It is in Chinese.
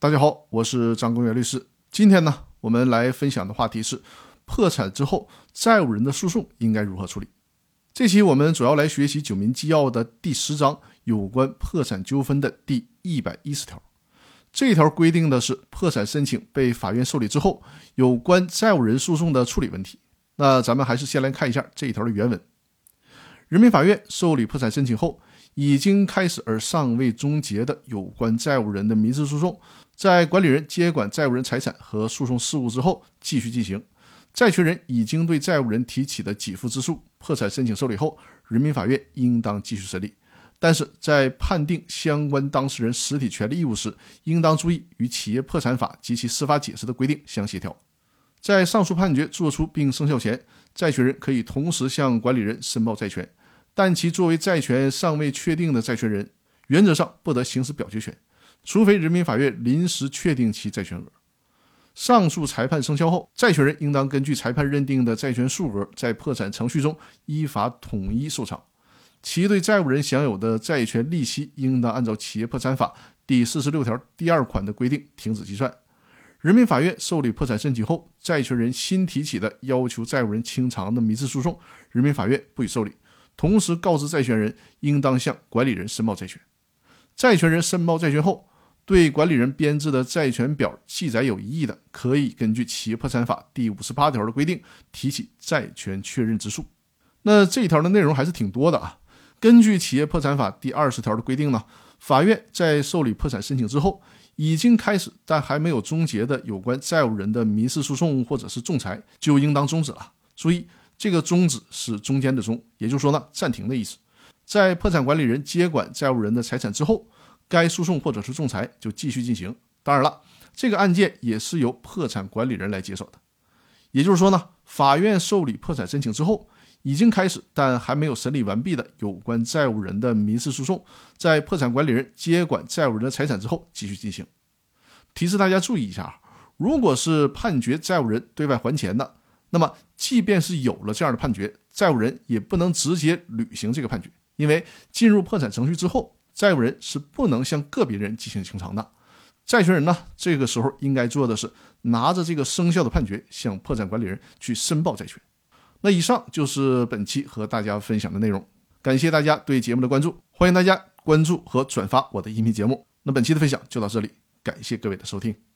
大家好，我是张公元律师。今天呢，我们来分享的话题是破产之后债务人的诉讼应该如何处理。这期我们主要来学习《九民纪要》的第十章有关破产纠纷的第一百一十条。这条规定的是破产申请被法院受理之后，有关债务人诉讼的处理问题。那咱们还是先来看一下这一条的原文：人民法院受理破产申请后。已经开始而尚未终结的有关债务人的民事诉讼，在管理人接管债务人财产和诉讼事务之后继续进行。债权人已经对债务人提起的给付之诉，破产申请受理后，人民法院应当继续审理。但是在判定相关当事人实体权利义务时，应当注意与企业破产法及其司法解释的规定相协调。在上述判决作出并生效前，债权人可以同时向管理人申报债权。但其作为债权尚未确定的债权人，原则上不得行使表决权，除非人民法院临时确定其债权额。上述裁判生效后，债权人应当根据裁判认定的债权数额，在破产程序中依法统一受偿。其对债务人享有的债权利息，应当按照企业破产法第四十六条第二款的规定停止计算。人民法院受理破产申请后，债权人新提起的要求债务人清偿的民事诉讼，人民法院不予受理。同时告知债权人，应当向管理人申报债权。债权人申报债权后，对管理人编制的债权表记载有异议的，可以根据企业破产法第五十八条的规定提起债权确认之诉。那这一条的内容还是挺多的啊。根据企业破产法第二十条的规定呢，法院在受理破产申请之后，已经开始但还没有终结的有关债务人的民事诉讼或者是仲裁，就应当终止了。注意。这个终止是中间的终，也就是说呢，暂停的意思。在破产管理人接管债务人的财产之后，该诉讼或者是仲裁就继续进行。当然了，这个案件也是由破产管理人来接手的。也就是说呢，法院受理破产申请之后，已经开始但还没有审理完毕的有关债务人的民事诉讼，在破产管理人接管债务人的财产之后继续进行。提示大家注意一下啊，如果是判决债务人对外还钱的。那么，即便是有了这样的判决，债务人也不能直接履行这个判决，因为进入破产程序之后，债务人是不能向个别人进行清偿的。债权人呢，这个时候应该做的是拿着这个生效的判决，向破产管理人去申报债权。那以上就是本期和大家分享的内容，感谢大家对节目的关注，欢迎大家关注和转发我的音频节目。那本期的分享就到这里，感谢各位的收听。